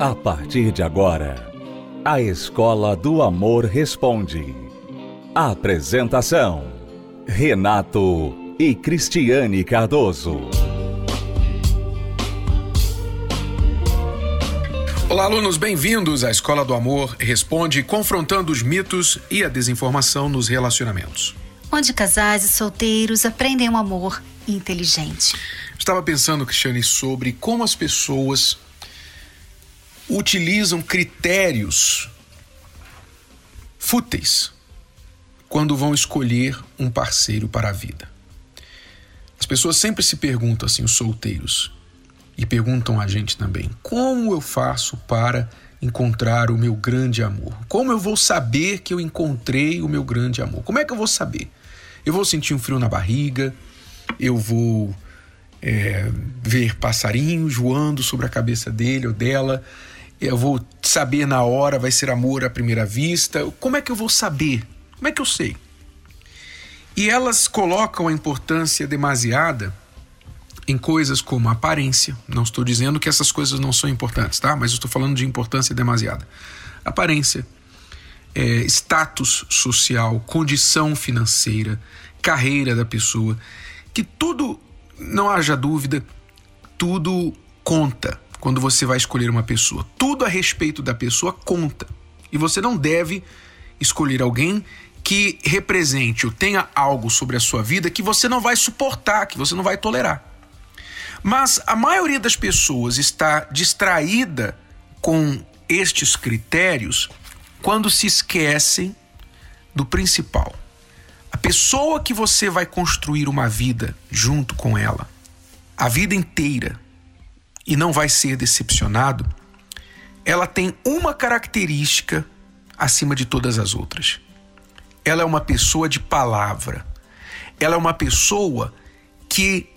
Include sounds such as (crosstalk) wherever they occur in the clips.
A partir de agora, a Escola do Amor Responde. Apresentação: Renato e Cristiane Cardoso. Olá, alunos, bem-vindos à Escola do Amor Responde, confrontando os mitos e a desinformação nos relacionamentos. Onde casais e solteiros aprendem um amor inteligente. Estava pensando, Cristiane, sobre como as pessoas utilizam critérios fúteis quando vão escolher um parceiro para a vida. As pessoas sempre se perguntam assim, os solteiros, e perguntam a gente também: como eu faço para encontrar o meu grande amor? Como eu vou saber que eu encontrei o meu grande amor? Como é que eu vou saber? Eu vou sentir um frio na barriga, eu vou é, ver passarinhos voando sobre a cabeça dele ou dela, eu vou saber na hora, vai ser amor à primeira vista. Como é que eu vou saber? Como é que eu sei? E elas colocam a importância demasiada em coisas como aparência. Não estou dizendo que essas coisas não são importantes, tá? Mas estou falando de importância demasiada. Aparência, é, status social, condição financeira, carreira da pessoa, que tudo, não haja dúvida, tudo conta quando você vai escolher uma pessoa. Tudo a respeito da pessoa conta. E você não deve escolher alguém que represente ou tenha algo sobre a sua vida que você não vai suportar, que você não vai tolerar. Mas a maioria das pessoas está distraída com estes critérios quando se esquecem do principal. A pessoa que você vai construir uma vida junto com ela, a vida inteira, e não vai ser decepcionado, ela tem uma característica acima de todas as outras. Ela é uma pessoa de palavra. Ela é uma pessoa que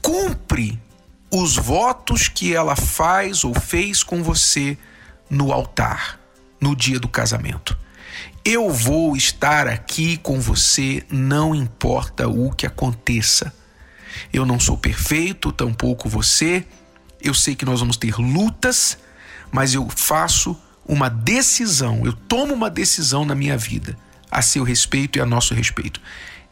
cumpre os votos que ela faz ou fez com você no altar, no dia do casamento. Eu vou estar aqui com você, não importa o que aconteça. Eu não sou perfeito, tampouco você. Eu sei que nós vamos ter lutas, mas eu faço uma decisão, eu tomo uma decisão na minha vida a seu respeito e a nosso respeito.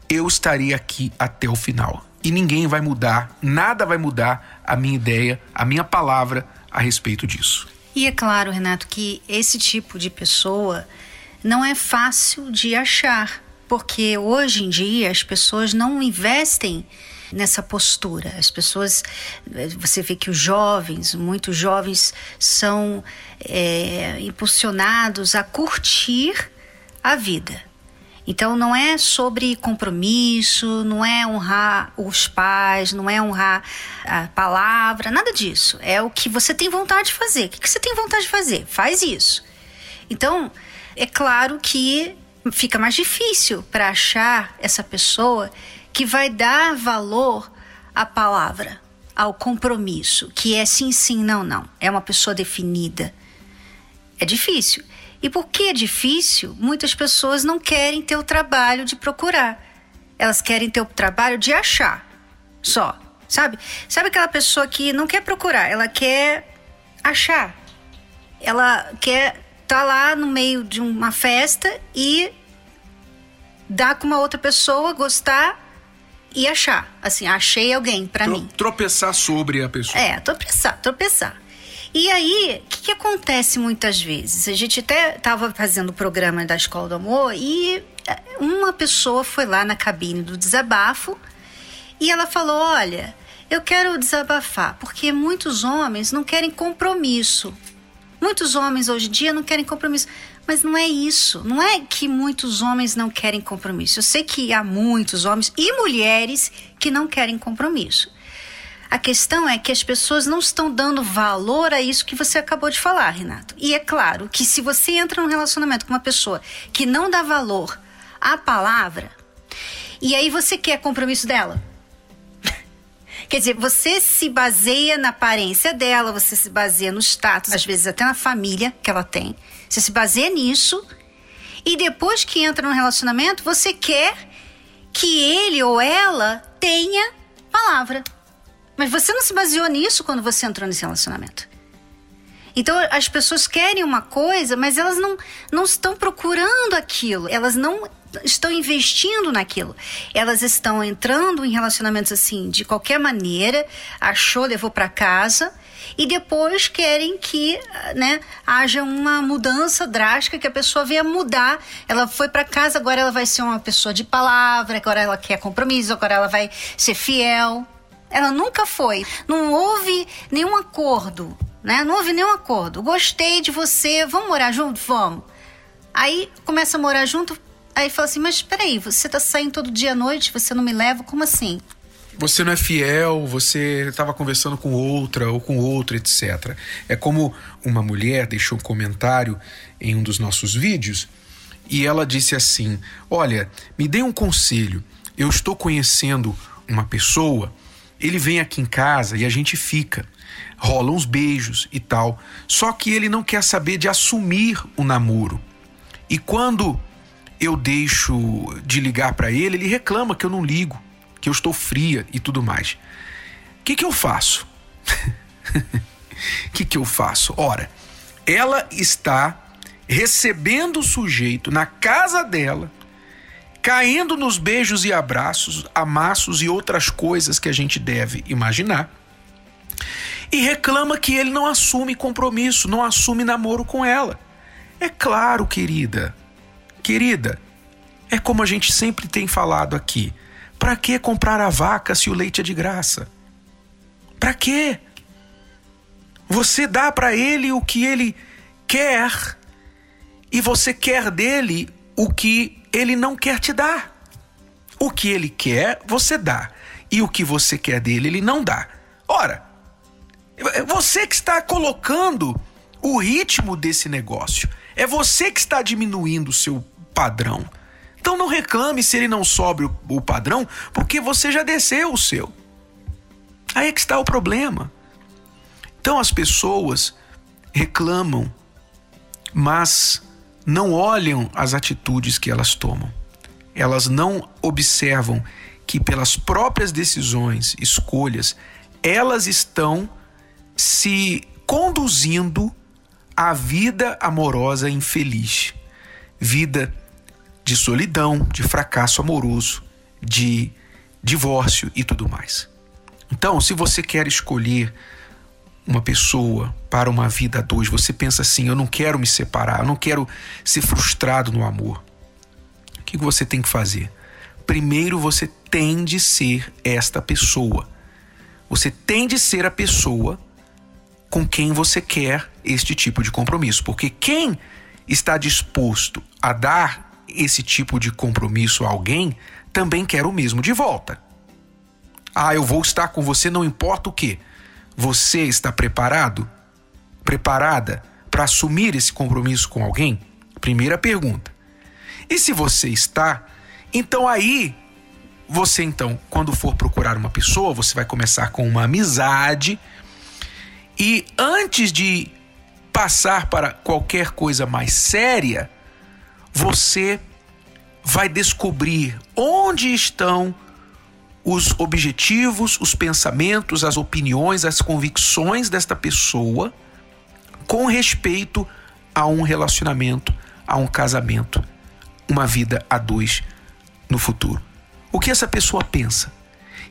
Eu estarei aqui até o final e ninguém vai mudar, nada vai mudar a minha ideia, a minha palavra a respeito disso. E é claro, Renato, que esse tipo de pessoa não é fácil de achar, porque hoje em dia as pessoas não investem nessa postura. As pessoas, você vê que os jovens, muitos jovens, são é, impulsionados a curtir a vida. Então não é sobre compromisso, não é honrar os pais, não é honrar a palavra, nada disso. É o que você tem vontade de fazer. O que você tem vontade de fazer? Faz isso. Então, é claro que fica mais difícil para achar essa pessoa que vai dar valor à palavra, ao compromisso, que é sim, sim, não, não. É uma pessoa definida. É difícil. E por que é difícil? Muitas pessoas não querem ter o trabalho de procurar. Elas querem ter o trabalho de achar. Só. Sabe? Sabe aquela pessoa que não quer procurar, ela quer achar. Ela quer estar tá lá no meio de uma festa e dar com uma outra pessoa, gostar e achar. Assim, achei alguém para mim. Tropeçar sobre a pessoa. É, tropeçar, tropeçar. E aí, o que, que, acontece muitas vezes? A gente até estava fazendo o programa da Escola do Amor e é, uma pessoa foi lá na cabine do desabafo e ela falou: Olha, eu quero desabafar porque muitos homens não querem compromisso. Muitos homens hoje em dia não querem compromisso. Mas não é isso. Não é que muitos homens não querem compromisso. Eu sei que há muitos homens e mulheres que não querem compromisso. A questão é que as pessoas não estão dando valor a isso que você acabou de falar, Renato. E é claro que se você entra num relacionamento com uma pessoa que não dá valor à palavra, e aí você quer compromisso dela, (laughs) Quer dizer, você se baseia na aparência dela, você se baseia no status, às vezes até na família que ela tem. Você se baseia nisso. E depois que entra no relacionamento, você quer que ele ou ela tenha palavra. Mas você não se baseou nisso quando você entrou nesse relacionamento. Então as pessoas querem uma coisa, mas elas não, não estão procurando aquilo, elas não estão investindo naquilo. Elas estão entrando em relacionamentos assim de qualquer maneira, achou, levou para casa e depois querem que né, haja uma mudança drástica, que a pessoa venha mudar. Ela foi para casa, agora ela vai ser uma pessoa de palavra, agora ela quer compromisso, agora ela vai ser fiel. Ela nunca foi. Não houve nenhum acordo, né? Não houve nenhum acordo. Gostei de você, vamos morar junto? Vamos. Aí começa a morar junto, aí fala assim: Mas peraí, você tá saindo todo dia à noite, você não me leva? Como assim? Você não é fiel, você estava conversando com outra ou com outro, etc. É como uma mulher deixou um comentário em um dos nossos vídeos e ela disse assim: Olha, me dê um conselho. Eu estou conhecendo uma pessoa ele vem aqui em casa e a gente fica. Rola uns beijos e tal. Só que ele não quer saber de assumir o namoro. E quando eu deixo de ligar para ele, ele reclama que eu não ligo, que eu estou fria e tudo mais. O que, que eu faço? O (laughs) que, que eu faço? Ora, ela está recebendo o sujeito na casa dela caindo nos beijos e abraços, amassos e outras coisas que a gente deve imaginar. E reclama que ele não assume compromisso, não assume namoro com ela. É claro, querida. Querida, é como a gente sempre tem falado aqui. Para que comprar a vaca se o leite é de graça? Para quê? Você dá para ele o que ele quer e você quer dele o que ele não quer te dar. O que ele quer, você dá. E o que você quer dele, ele não dá. Ora, você que está colocando o ritmo desse negócio. É você que está diminuindo o seu padrão. Então não reclame se ele não sobe o padrão, porque você já desceu o seu. Aí é que está o problema. Então as pessoas reclamam, mas não olham as atitudes que elas tomam. Elas não observam que, pelas próprias decisões, escolhas, elas estão se conduzindo à vida amorosa infeliz, vida de solidão, de fracasso amoroso, de divórcio e tudo mais. Então, se você quer escolher uma pessoa para uma vida a dois, você pensa assim: eu não quero me separar, eu não quero ser frustrado no amor. O que você tem que fazer? Primeiro você tem de ser esta pessoa. Você tem de ser a pessoa com quem você quer este tipo de compromisso. Porque quem está disposto a dar esse tipo de compromisso a alguém também quer o mesmo de volta. Ah, eu vou estar com você, não importa o que. Você está preparado? Preparada para assumir esse compromisso com alguém? Primeira pergunta. E se você está, então aí você então, quando for procurar uma pessoa, você vai começar com uma amizade e antes de passar para qualquer coisa mais séria, você vai descobrir onde estão os objetivos, os pensamentos, as opiniões, as convicções desta pessoa com respeito a um relacionamento, a um casamento, uma vida a dois no futuro. O que essa pessoa pensa?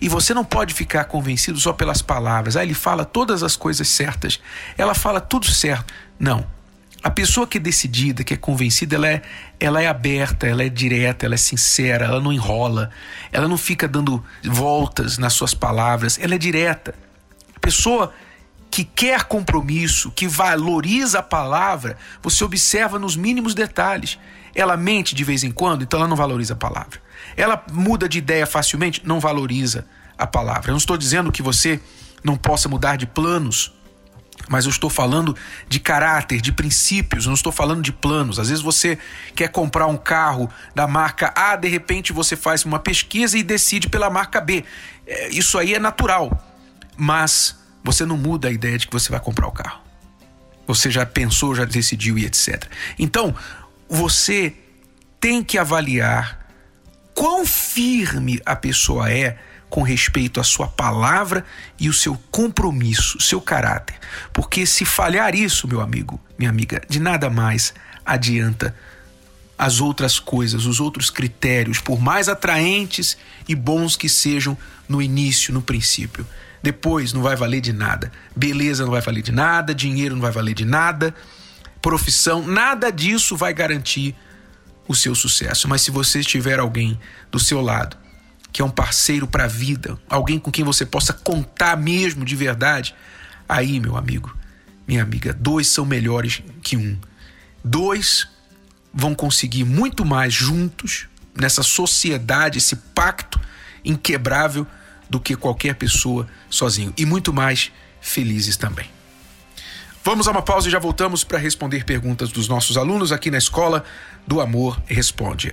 E você não pode ficar convencido só pelas palavras. Ah, ele fala todas as coisas certas. Ela fala tudo certo. Não. A pessoa que é decidida, que é convencida, ela é, ela é aberta, ela é direta, ela é sincera, ela não enrola, ela não fica dando voltas nas suas palavras, ela é direta. A pessoa que quer compromisso, que valoriza a palavra, você observa nos mínimos detalhes. Ela mente de vez em quando, então ela não valoriza a palavra. Ela muda de ideia facilmente, não valoriza a palavra. Eu não estou dizendo que você não possa mudar de planos mas eu estou falando de caráter, de princípios, não estou falando de planos. Às vezes você quer comprar um carro da marca A, de repente você faz uma pesquisa e decide pela marca B. É, isso aí é natural, mas você não muda a ideia de que você vai comprar o carro. Você já pensou, já decidiu e etc. Então, você tem que avaliar quão firme a pessoa é com respeito à sua palavra e o seu compromisso, seu caráter. Porque se falhar isso, meu amigo, minha amiga, de nada mais adianta as outras coisas, os outros critérios, por mais atraentes e bons que sejam no início, no princípio. Depois não vai valer de nada. Beleza não vai valer de nada, dinheiro não vai valer de nada, profissão, nada disso vai garantir o seu sucesso. Mas se você tiver alguém do seu lado que é um parceiro para a vida, alguém com quem você possa contar mesmo de verdade, aí, meu amigo, minha amiga, dois são melhores que um. Dois vão conseguir muito mais juntos nessa sociedade, esse pacto inquebrável do que qualquer pessoa sozinho e muito mais felizes também. Vamos a uma pausa e já voltamos para responder perguntas dos nossos alunos aqui na Escola do Amor Responde.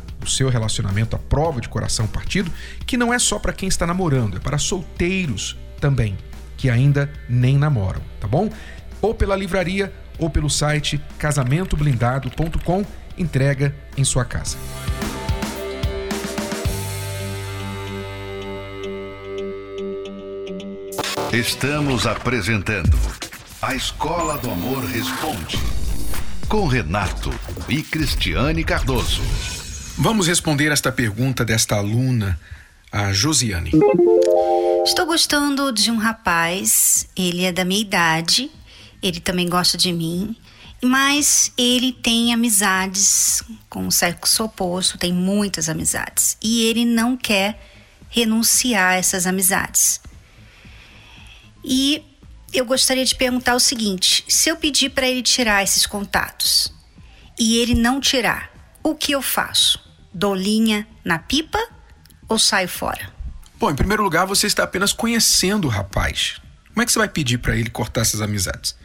o seu relacionamento à prova de coração partido, que não é só para quem está namorando, é para solteiros também, que ainda nem namoram, tá bom? Ou pela livraria ou pelo site casamentoblindado.com, entrega em sua casa. Estamos apresentando A Escola do Amor Responde, com Renato e Cristiane Cardoso. Vamos responder esta pergunta desta aluna, a Josiane. Estou gostando de um rapaz, ele é da minha idade, ele também gosta de mim, mas ele tem amizades com o sexo oposto, tem muitas amizades, e ele não quer renunciar a essas amizades. E eu gostaria de perguntar o seguinte: se eu pedir para ele tirar esses contatos e ele não tirar, o que eu faço? Dou linha na pipa ou saio fora? Bom, em primeiro lugar, você está apenas conhecendo o rapaz. Como é que você vai pedir para ele cortar essas amizades?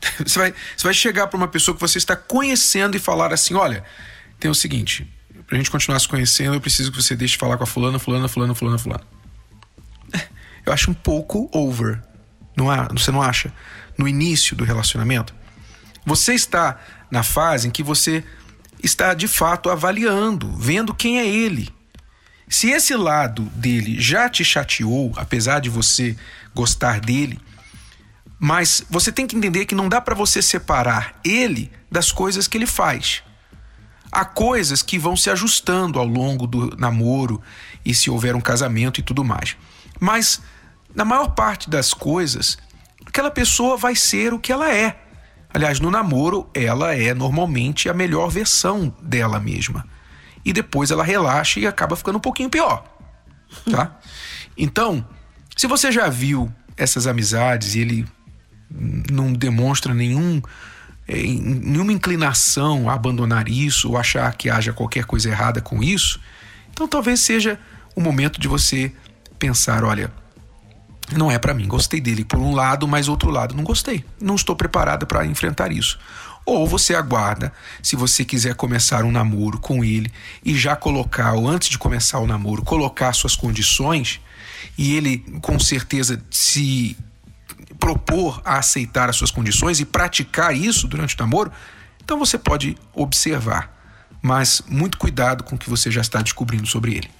(laughs) Você vai, você vai chegar para uma pessoa que você está conhecendo e falar assim: olha, tem o seguinte, para a gente continuar se conhecendo, eu preciso que você deixe de falar com a fulana, fulana, fulana, fulana, fulana. (laughs) Eu acho um pouco over. Não há, você não acha? No início do relacionamento. Você está na fase em que você está de fato avaliando, vendo quem é ele. Se esse lado dele já te chateou, apesar de você gostar dele, mas você tem que entender que não dá para você separar ele das coisas que ele faz. Há coisas que vão se ajustando ao longo do namoro e se houver um casamento e tudo mais. Mas na maior parte das coisas, aquela pessoa vai ser o que ela é. Aliás, no namoro, ela é normalmente a melhor versão dela mesma. E depois ela relaxa e acaba ficando um pouquinho pior. Tá? Então, se você já viu essas amizades e ele não demonstra nenhum, é, nenhuma inclinação a abandonar isso ou achar que haja qualquer coisa errada com isso, então talvez seja o momento de você pensar: olha, não é para mim. Gostei dele por um lado, mas outro lado não gostei. Não estou preparada para enfrentar isso. Ou você aguarda, se você quiser começar um namoro com ele e já colocar, ou antes de começar o namoro, colocar suas condições e ele com certeza se propor a aceitar as suas condições e praticar isso durante o namoro, então você pode observar. Mas muito cuidado com o que você já está descobrindo sobre ele.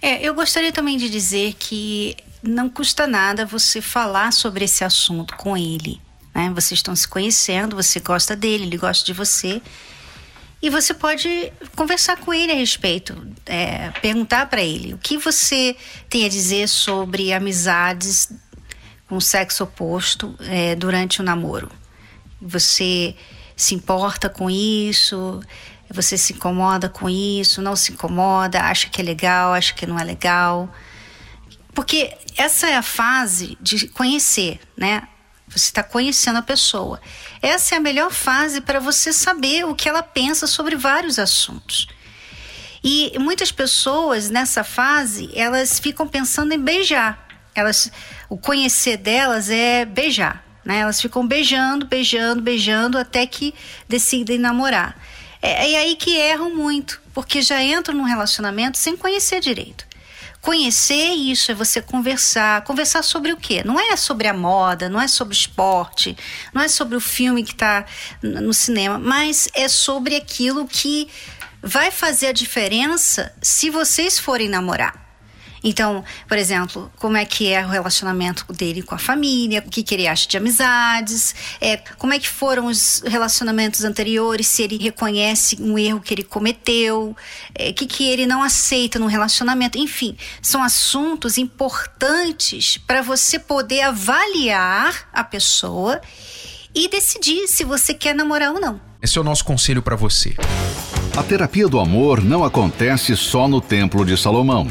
É, eu gostaria também de dizer que não custa nada você falar sobre esse assunto com ele. Né? Vocês estão se conhecendo, você gosta dele, ele gosta de você. E você pode conversar com ele a respeito, é, perguntar para ele o que você tem a dizer sobre amizades com o sexo oposto é, durante o namoro. Você se importa com isso, você se incomoda com isso, não se incomoda, acha que é legal, acha que não é legal. Porque essa é a fase de conhecer, né? Você está conhecendo a pessoa. Essa é a melhor fase para você saber o que ela pensa sobre vários assuntos. E muitas pessoas nessa fase elas ficam pensando em beijar. Elas, o conhecer delas é beijar. Né? Elas ficam beijando, beijando, beijando até que decidem namorar. É, é aí que erram muito, porque já entram num relacionamento sem conhecer direito. Conhecer isso é você conversar. Conversar sobre o quê? Não é sobre a moda, não é sobre esporte, não é sobre o filme que está no cinema, mas é sobre aquilo que vai fazer a diferença se vocês forem namorar. Então, por exemplo, como é que é o relacionamento dele com a família, o que, que ele acha de amizades, é, como é que foram os relacionamentos anteriores, se ele reconhece um erro que ele cometeu, o é, que, que ele não aceita no relacionamento. Enfim, são assuntos importantes para você poder avaliar a pessoa e decidir se você quer namorar ou não. Esse é o nosso conselho para você. A terapia do amor não acontece só no Templo de Salomão.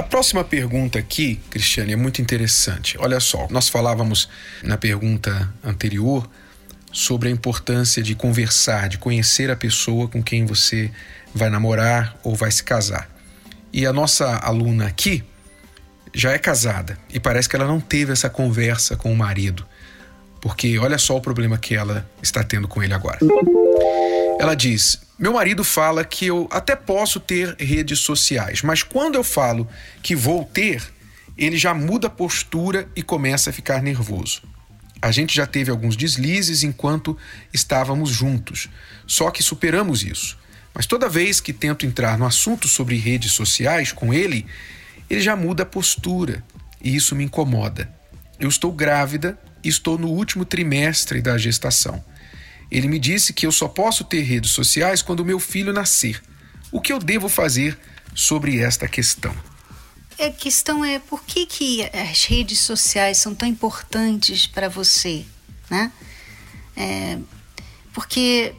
A próxima pergunta aqui, Cristiane, é muito interessante. Olha só, nós falávamos na pergunta anterior sobre a importância de conversar, de conhecer a pessoa com quem você vai namorar ou vai se casar. E a nossa aluna aqui já é casada e parece que ela não teve essa conversa com o marido, porque olha só o problema que ela está tendo com ele agora. Ela diz: meu marido fala que eu até posso ter redes sociais, mas quando eu falo que vou ter, ele já muda a postura e começa a ficar nervoso. A gente já teve alguns deslizes enquanto estávamos juntos, só que superamos isso. Mas toda vez que tento entrar no assunto sobre redes sociais com ele, ele já muda a postura e isso me incomoda. Eu estou grávida e estou no último trimestre da gestação. Ele me disse que eu só posso ter redes sociais quando meu filho nascer. O que eu devo fazer sobre esta questão? A questão é por que, que as redes sociais são tão importantes para você, né? É, porque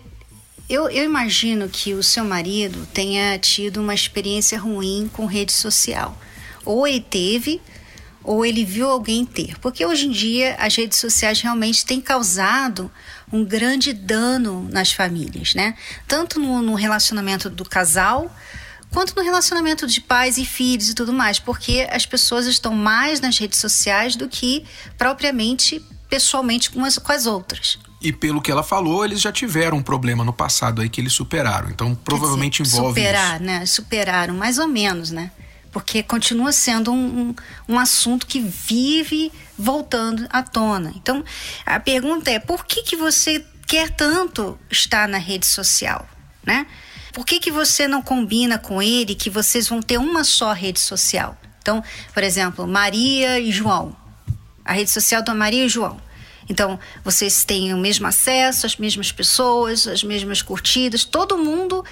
eu, eu imagino que o seu marido tenha tido uma experiência ruim com rede social. Ou ele teve, ou ele viu alguém ter. Porque hoje em dia as redes sociais realmente têm causado um grande dano nas famílias, né? Tanto no, no relacionamento do casal, quanto no relacionamento de pais e filhos e tudo mais, porque as pessoas estão mais nas redes sociais do que propriamente pessoalmente com as, com as outras. E pelo que ela falou, eles já tiveram um problema no passado aí que eles superaram. Então, provavelmente dizer, envolve superar, isso. né? Superaram, mais ou menos, né? Porque continua sendo um, um, um assunto que vive voltando à tona. Então, a pergunta é: por que, que você quer tanto estar na rede social, né? Por que, que você não combina com ele que vocês vão ter uma só rede social? Então, por exemplo, Maria e João. A rede social da Maria e João. Então, vocês têm o mesmo acesso, as mesmas pessoas, as mesmas curtidas, todo mundo,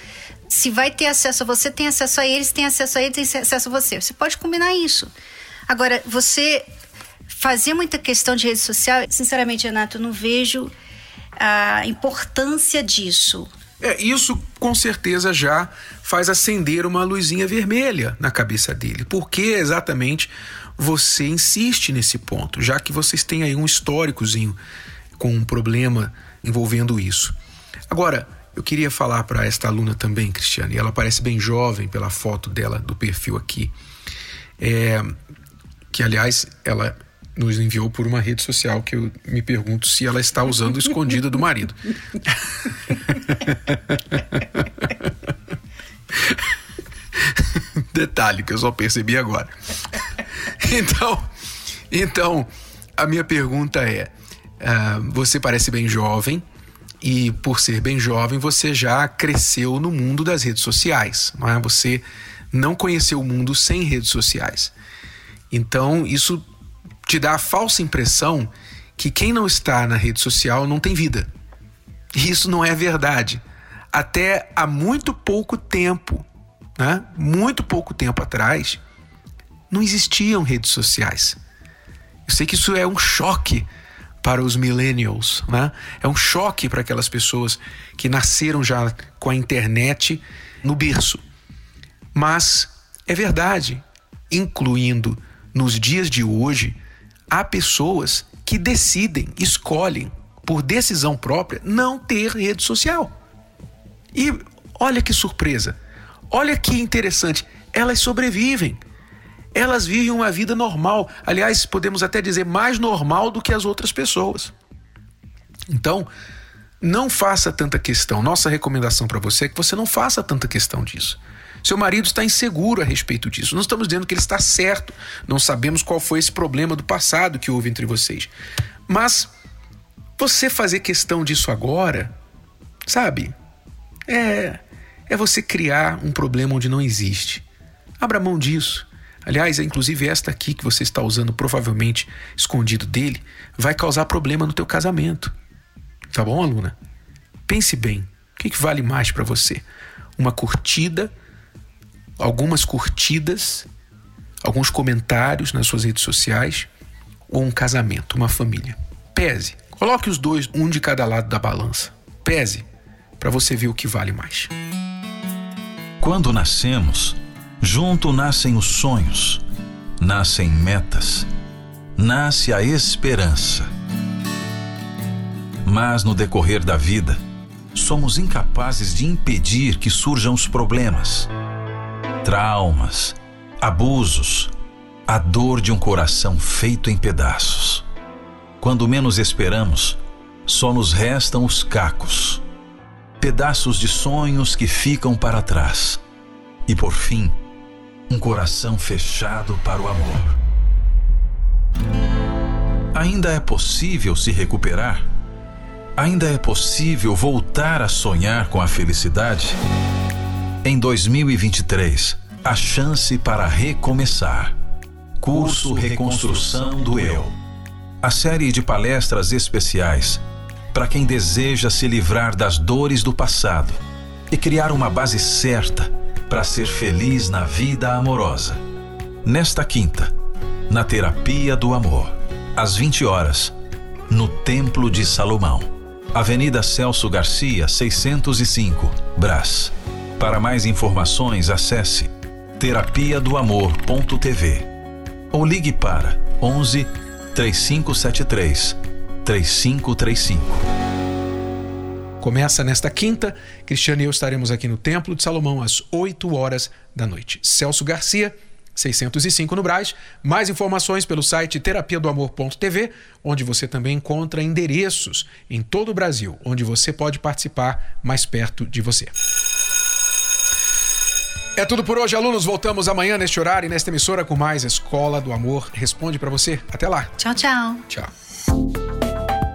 se vai ter acesso a você, tem acesso a eles, tem acesso a eles, tem acesso a você. Você pode combinar isso. Agora, você fazia muita questão de rede social. Sinceramente, Renato, eu não vejo a importância disso. É, isso com certeza já faz acender uma luzinha vermelha na cabeça dele. Por que exatamente você insiste nesse ponto, já que vocês têm aí um históricozinho com um problema envolvendo isso? Agora, eu queria falar para esta aluna também, Cristiane, ela parece bem jovem pela foto dela do perfil aqui. É, que aliás, ela nos enviou por uma rede social que eu me pergunto se ela está usando (laughs) escondida do marido. (laughs) Detalhe que eu só percebi agora. Então, então a minha pergunta é: uh, você parece bem jovem e, por ser bem jovem, você já cresceu no mundo das redes sociais, não é? Você não conheceu o mundo sem redes sociais. Então, isso te dá a falsa impressão que quem não está na rede social não tem vida. E isso não é verdade. Até há muito pouco tempo, né? muito pouco tempo atrás, não existiam redes sociais. Eu sei que isso é um choque para os millennials, né? É um choque para aquelas pessoas que nasceram já com a internet no berço. Mas é verdade, incluindo nos dias de hoje, há pessoas que decidem, escolhem, por decisão própria, não ter rede social. E olha que surpresa, olha que interessante, elas sobrevivem. Elas vivem uma vida normal, aliás, podemos até dizer mais normal do que as outras pessoas. Então, não faça tanta questão. Nossa recomendação para você é que você não faça tanta questão disso. Seu marido está inseguro a respeito disso. Não estamos dizendo que ele está certo. Não sabemos qual foi esse problema do passado que houve entre vocês. Mas você fazer questão disso agora, sabe? É é você criar um problema onde não existe. Abra mão disso. Aliás, é inclusive esta aqui que você está usando provavelmente escondido dele, vai causar problema no teu casamento. Tá bom, aluna? Pense bem. O que, que vale mais para você? Uma curtida algumas curtidas, alguns comentários nas suas redes sociais ou um casamento, uma família. Pese, coloque os dois, um de cada lado da balança. Pese para você ver o que vale mais. Quando nascemos, junto nascem os sonhos, nascem metas, nasce a esperança. Mas no decorrer da vida, somos incapazes de impedir que surjam os problemas traumas, abusos, a dor de um coração feito em pedaços. Quando menos esperamos, só nos restam os cacos, pedaços de sonhos que ficam para trás. E por fim, um coração fechado para o amor. Ainda é possível se recuperar? Ainda é possível voltar a sonhar com a felicidade? Em 2023, a chance para recomeçar. Curso Reconstrução do Eu. A série de palestras especiais para quem deseja se livrar das dores do passado e criar uma base certa para ser feliz na vida amorosa. Nesta quinta, na Terapia do Amor, às 20 horas, no Templo de Salomão, Avenida Celso Garcia, 605, Brás. Para mais informações, acesse terapia do amor.tv ou ligue para 11 3573 3535. Começa nesta quinta. Cristiano e eu estaremos aqui no Templo de Salomão às 8 horas da noite. Celso Garcia, 605 no Braz. Mais informações pelo site terapia do amor.tv, onde você também encontra endereços em todo o Brasil, onde você pode participar mais perto de você. É tudo por hoje, alunos. Voltamos amanhã neste horário e nesta emissora com mais Escola do Amor. Responde para você. Até lá. Tchau, tchau. Tchau.